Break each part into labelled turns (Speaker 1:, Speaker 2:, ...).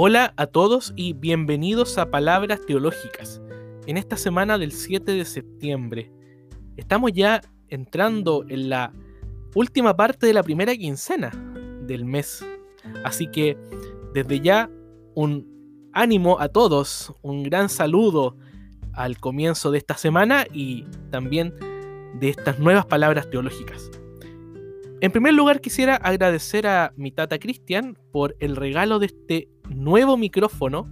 Speaker 1: Hola a todos y bienvenidos a Palabras Teológicas. En esta semana del 7 de septiembre estamos ya entrando en la última parte de la primera quincena del mes. Así que desde ya un ánimo a todos, un gran saludo al comienzo de esta semana y también de estas nuevas palabras teológicas. En primer lugar quisiera agradecer a mi tata Cristian por el regalo de este nuevo micrófono,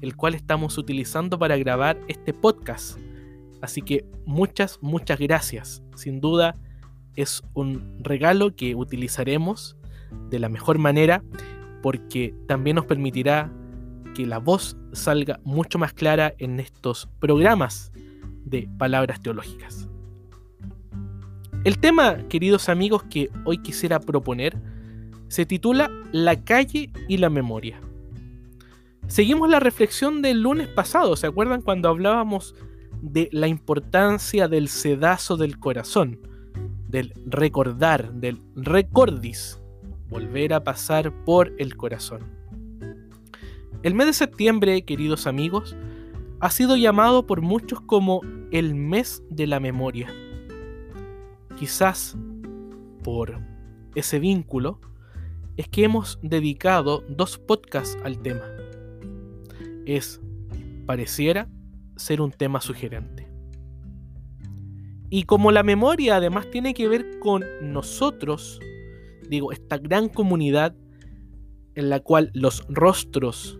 Speaker 1: el cual estamos utilizando para grabar este podcast. Así que muchas, muchas gracias. Sin duda es un regalo que utilizaremos de la mejor manera porque también nos permitirá que la voz salga mucho más clara en estos programas de palabras teológicas. El tema, queridos amigos, que hoy quisiera proponer se titula La calle y la memoria. Seguimos la reflexión del lunes pasado, ¿se acuerdan cuando hablábamos de la importancia del sedazo del corazón, del recordar, del recordis, volver a pasar por el corazón? El mes de septiembre, queridos amigos, ha sido llamado por muchos como el mes de la memoria quizás por ese vínculo, es que hemos dedicado dos podcasts al tema. Es, pareciera, ser un tema sugerente. Y como la memoria además tiene que ver con nosotros, digo, esta gran comunidad en la cual los rostros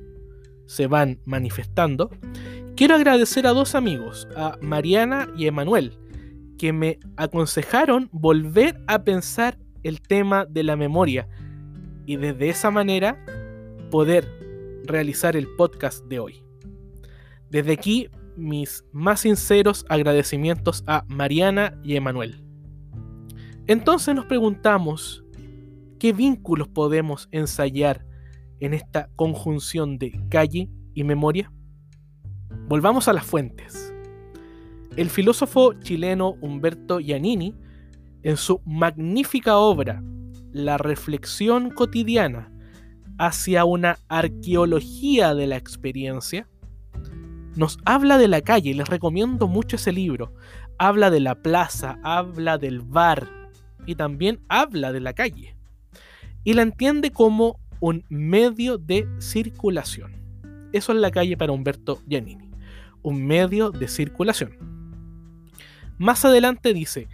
Speaker 1: se van manifestando, quiero agradecer a dos amigos, a Mariana y Emanuel, que me aconsejaron volver a pensar el tema de la memoria y desde esa manera poder realizar el podcast de hoy. Desde aquí mis más sinceros agradecimientos a Mariana y Emanuel. Entonces nos preguntamos, ¿qué vínculos podemos ensayar en esta conjunción de calle y memoria? Volvamos a las fuentes. El filósofo chileno Humberto Giannini, en su magnífica obra La reflexión cotidiana hacia una arqueología de la experiencia, nos habla de la calle, les recomiendo mucho ese libro. Habla de la plaza, habla del bar y también habla de la calle. Y la entiende como un medio de circulación. Eso es la calle para Humberto Giannini, un medio de circulación. Más adelante dice,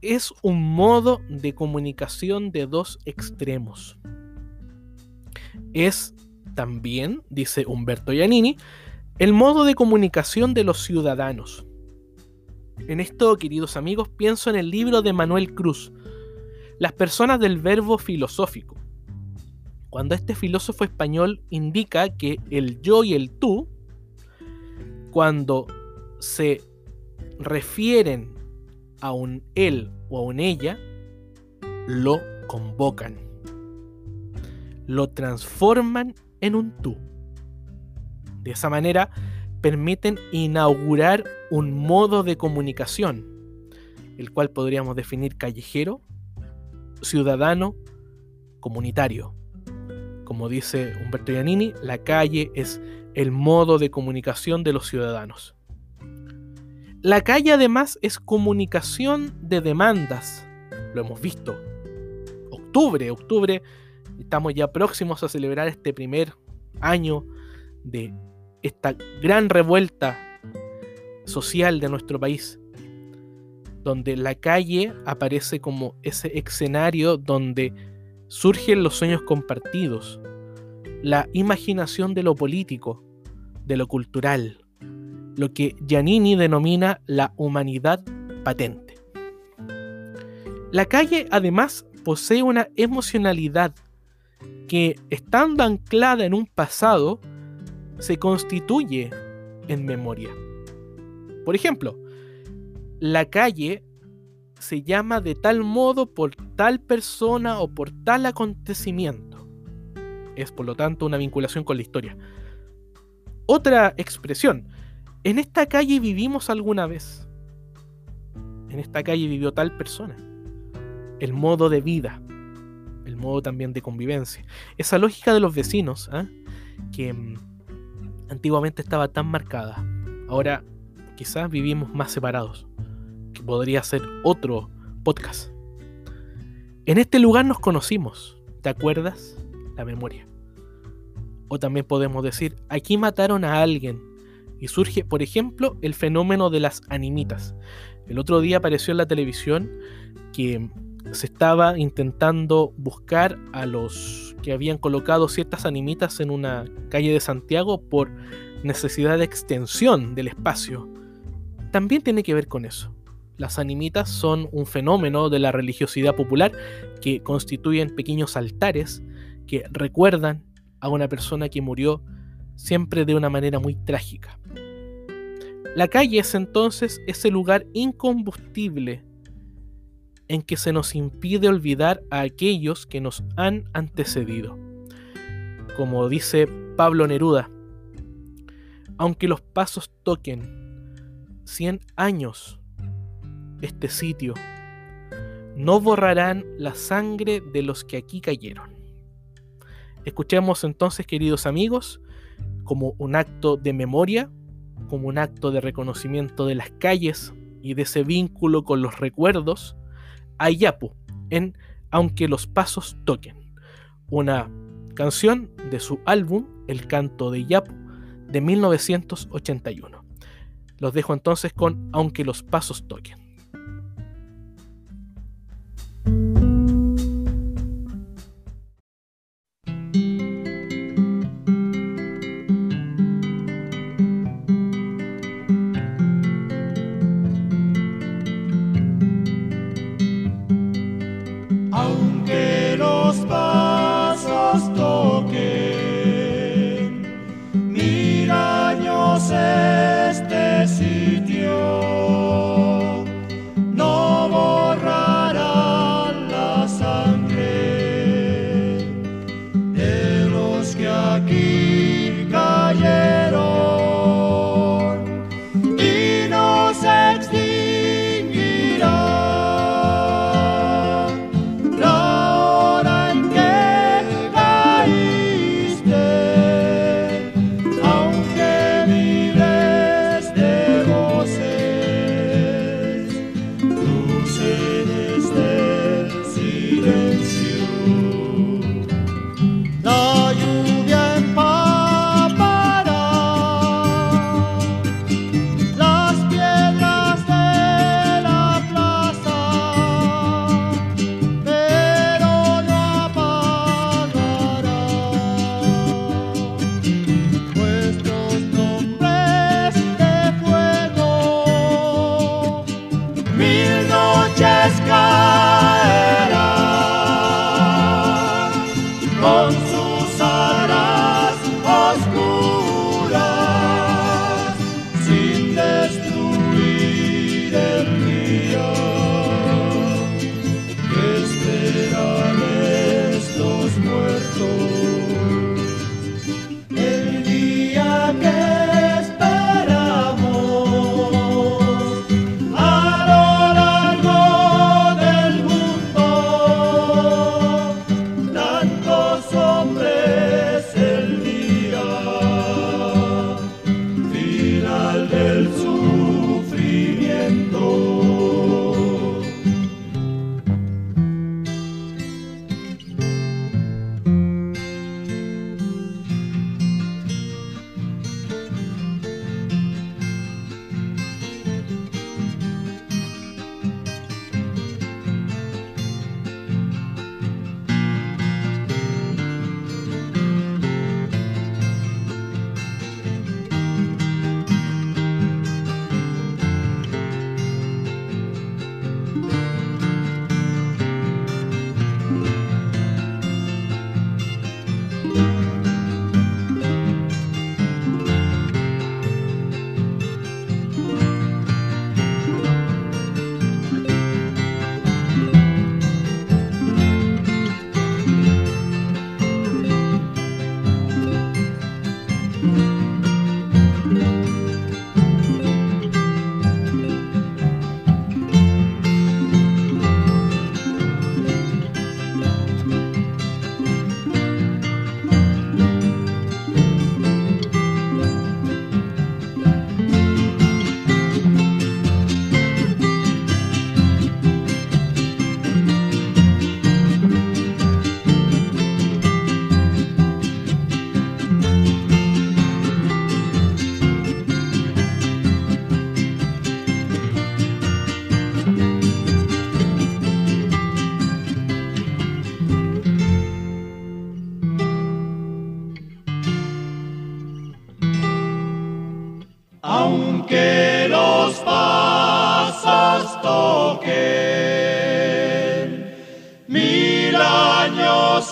Speaker 1: es un modo de comunicación de dos extremos. Es también, dice Humberto Giannini, el modo de comunicación de los ciudadanos. En esto, queridos amigos, pienso en el libro de Manuel Cruz, Las personas del verbo filosófico, cuando este filósofo español indica que el yo y el tú, cuando se refieren a un él o a un ella, lo convocan. Lo transforman en un tú. De esa manera permiten inaugurar un modo de comunicación, el cual podríamos definir callejero, ciudadano, comunitario. Como dice Humberto Giannini, la calle es el modo de comunicación de los ciudadanos. La calle además es comunicación de demandas. Lo hemos visto. Octubre, octubre, estamos ya próximos a celebrar este primer año de esta gran revuelta social de nuestro país, donde la calle aparece como ese escenario donde surgen los sueños compartidos, la imaginación de lo político, de lo cultural, lo que Giannini denomina la humanidad patente. La calle además posee una emocionalidad que, estando anclada en un pasado, se constituye en memoria. Por ejemplo, la calle se llama de tal modo por tal persona o por tal acontecimiento. Es por lo tanto una vinculación con la historia. Otra expresión, en esta calle vivimos alguna vez. En esta calle vivió tal persona. El modo de vida, el modo también de convivencia. Esa lógica de los vecinos, ¿ah? que mm, antiguamente estaba tan marcada. Ahora quizás vivimos más separados, que podría ser otro podcast. En este lugar nos conocimos, ¿te acuerdas? La memoria. O también podemos decir, aquí mataron a alguien. Y surge, por ejemplo, el fenómeno de las animitas. El otro día apareció en la televisión que se estaba intentando buscar a los que habían colocado ciertas animitas en una calle de Santiago por necesidad de extensión del espacio. También tiene que ver con eso. Las animitas son un fenómeno de la religiosidad popular que constituyen pequeños altares que recuerdan a una persona que murió siempre de una manera muy trágica. La calle es entonces ese lugar incombustible en que se nos impide olvidar a aquellos que nos han antecedido. Como dice Pablo Neruda, aunque los pasos toquen 100 años este sitio, no borrarán la sangre de los que aquí cayeron. Escuchemos entonces, queridos amigos, como un acto de memoria, como un acto de reconocimiento de las calles y de ese vínculo con los recuerdos, a Yapu en Aunque los pasos toquen, una canción de su álbum El canto de Yapu de 1981. Los dejo entonces con Aunque los pasos toquen.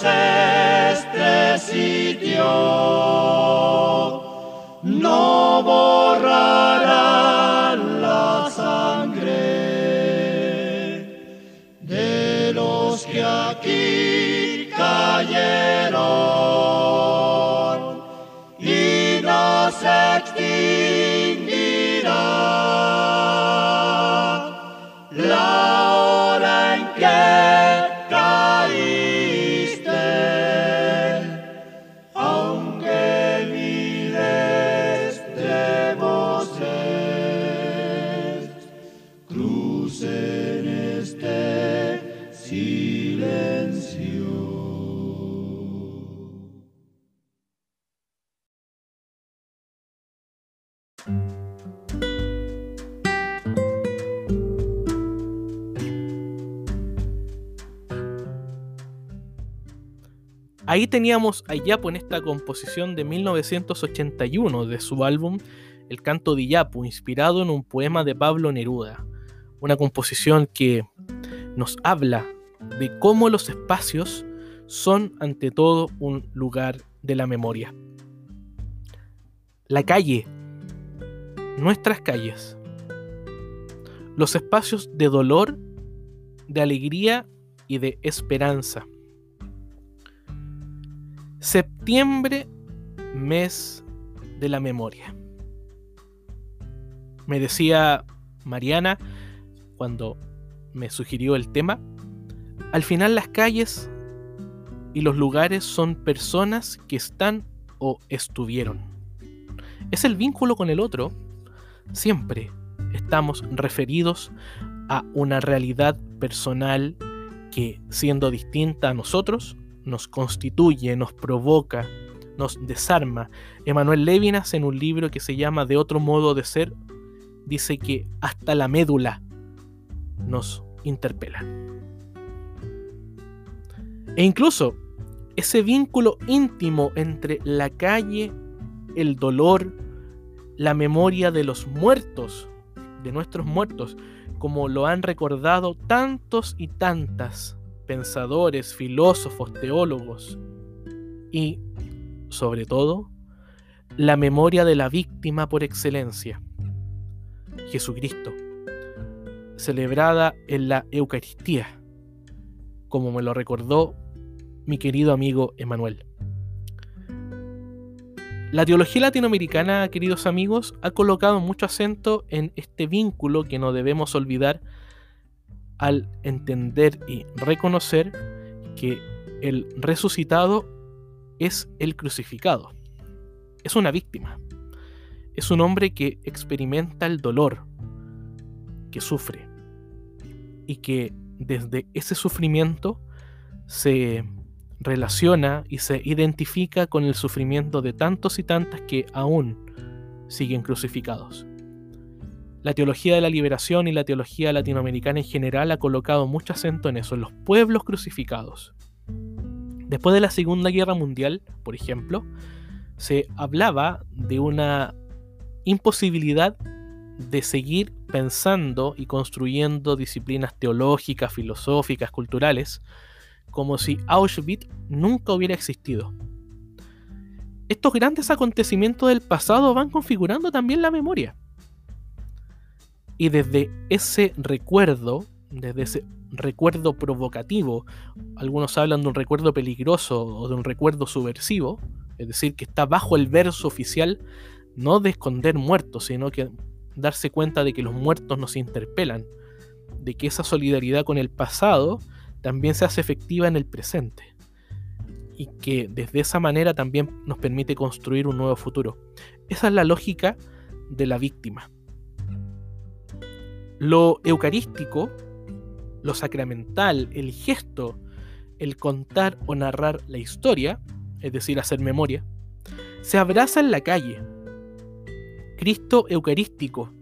Speaker 2: Este sitio
Speaker 1: Ahí teníamos a Iyapu en esta composición de 1981 de su álbum El canto de Iyapu, inspirado en un poema de Pablo Neruda. Una composición que nos habla de cómo los espacios son ante todo un lugar de la memoria. La calle, nuestras calles, los espacios de dolor, de alegría y de esperanza. Septiembre, mes de la memoria. Me decía Mariana cuando me sugirió el tema, al final las calles y los lugares son personas que están o estuvieron. Es el vínculo con el otro. Siempre estamos referidos a una realidad personal que, siendo distinta a nosotros, nos constituye, nos provoca, nos desarma. Emanuel Levinas, en un libro que se llama De otro modo de ser, dice que hasta la médula nos interpela. E incluso ese vínculo íntimo entre la calle, el dolor, la memoria de los muertos, de nuestros muertos, como lo han recordado tantos y tantas pensadores, filósofos, teólogos, y, sobre todo, la memoria de la víctima por excelencia, Jesucristo, celebrada en la Eucaristía, como me lo recordó mi querido amigo Emanuel. La teología latinoamericana, queridos amigos, ha colocado mucho acento en este vínculo que no debemos olvidar al entender y reconocer que el resucitado es el crucificado. Es una víctima. Es un hombre que experimenta el dolor, que sufre y que desde ese sufrimiento se relaciona y se identifica con el sufrimiento de tantos y tantas que aún siguen crucificados. La teología de la liberación y la teología latinoamericana en general ha colocado mucho acento en eso, en los pueblos crucificados. Después de la Segunda Guerra Mundial, por ejemplo, se hablaba de una imposibilidad de seguir pensando y construyendo disciplinas teológicas, filosóficas, culturales, como si Auschwitz nunca hubiera existido. Estos grandes acontecimientos del pasado van configurando también la memoria. Y desde ese recuerdo, desde ese recuerdo provocativo, algunos hablan de un recuerdo peligroso o de un recuerdo subversivo, es decir, que está bajo el verso oficial, no de esconder muertos, sino que darse cuenta de que los muertos nos interpelan, de que esa solidaridad con el pasado también se hace efectiva en el presente y que desde esa manera también nos permite construir un nuevo futuro. Esa es la lógica de la víctima. Lo eucarístico, lo sacramental, el gesto, el contar o narrar la historia, es decir, hacer memoria, se abraza en la calle. Cristo eucarístico.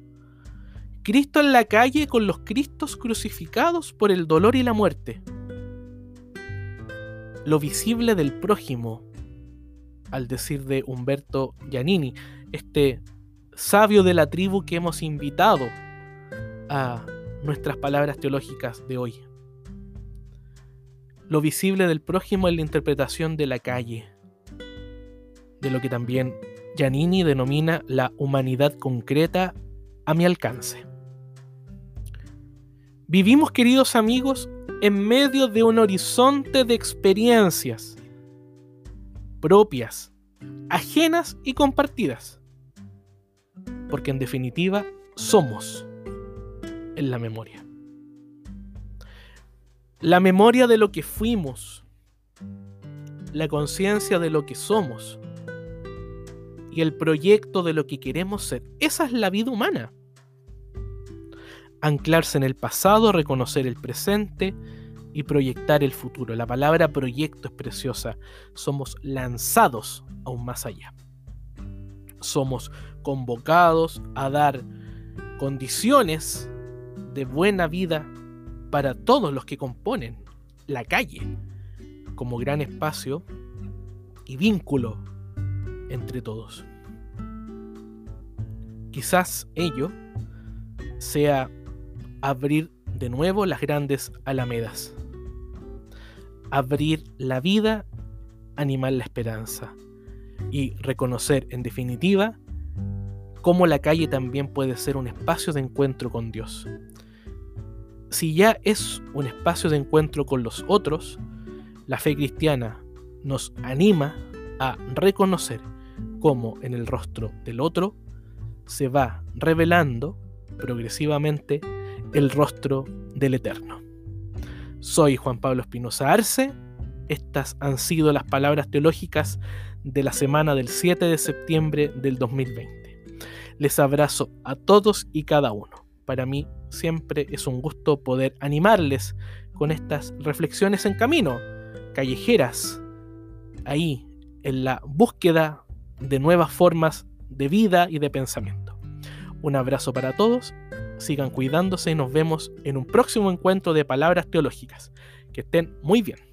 Speaker 1: Cristo en la calle con los Cristos crucificados por el dolor y la muerte. Lo visible del prójimo, al decir de Humberto Giannini, este sabio de la tribu que hemos invitado a nuestras palabras teológicas de hoy. Lo visible del prójimo es la interpretación de la calle, de lo que también Giannini denomina la humanidad concreta a mi alcance. Vivimos, queridos amigos, en medio de un horizonte de experiencias propias, ajenas y compartidas. Porque en definitiva somos en la memoria. La memoria de lo que fuimos, la conciencia de lo que somos y el proyecto de lo que queremos ser. Esa es la vida humana. Anclarse en el pasado, reconocer el presente y proyectar el futuro. La palabra proyecto es preciosa. Somos lanzados aún más allá. Somos convocados a dar condiciones de buena vida para todos los que componen la calle como gran espacio y vínculo entre todos. Quizás ello sea abrir de nuevo las grandes alamedas, abrir la vida, animar la esperanza y reconocer en definitiva cómo la calle también puede ser un espacio de encuentro con Dios. Si ya es un espacio de encuentro con los otros, la fe cristiana nos anima a reconocer cómo en el rostro del otro se va revelando progresivamente el rostro del Eterno. Soy Juan Pablo Espinosa Arce. Estas han sido las palabras teológicas de la semana del 7 de septiembre del 2020. Les abrazo a todos y cada uno. Para mí siempre es un gusto poder animarles con estas reflexiones en camino, callejeras, ahí en la búsqueda de nuevas formas de vida y de pensamiento. Un abrazo para todos, sigan cuidándose y nos vemos en un próximo encuentro de palabras teológicas. Que estén muy bien.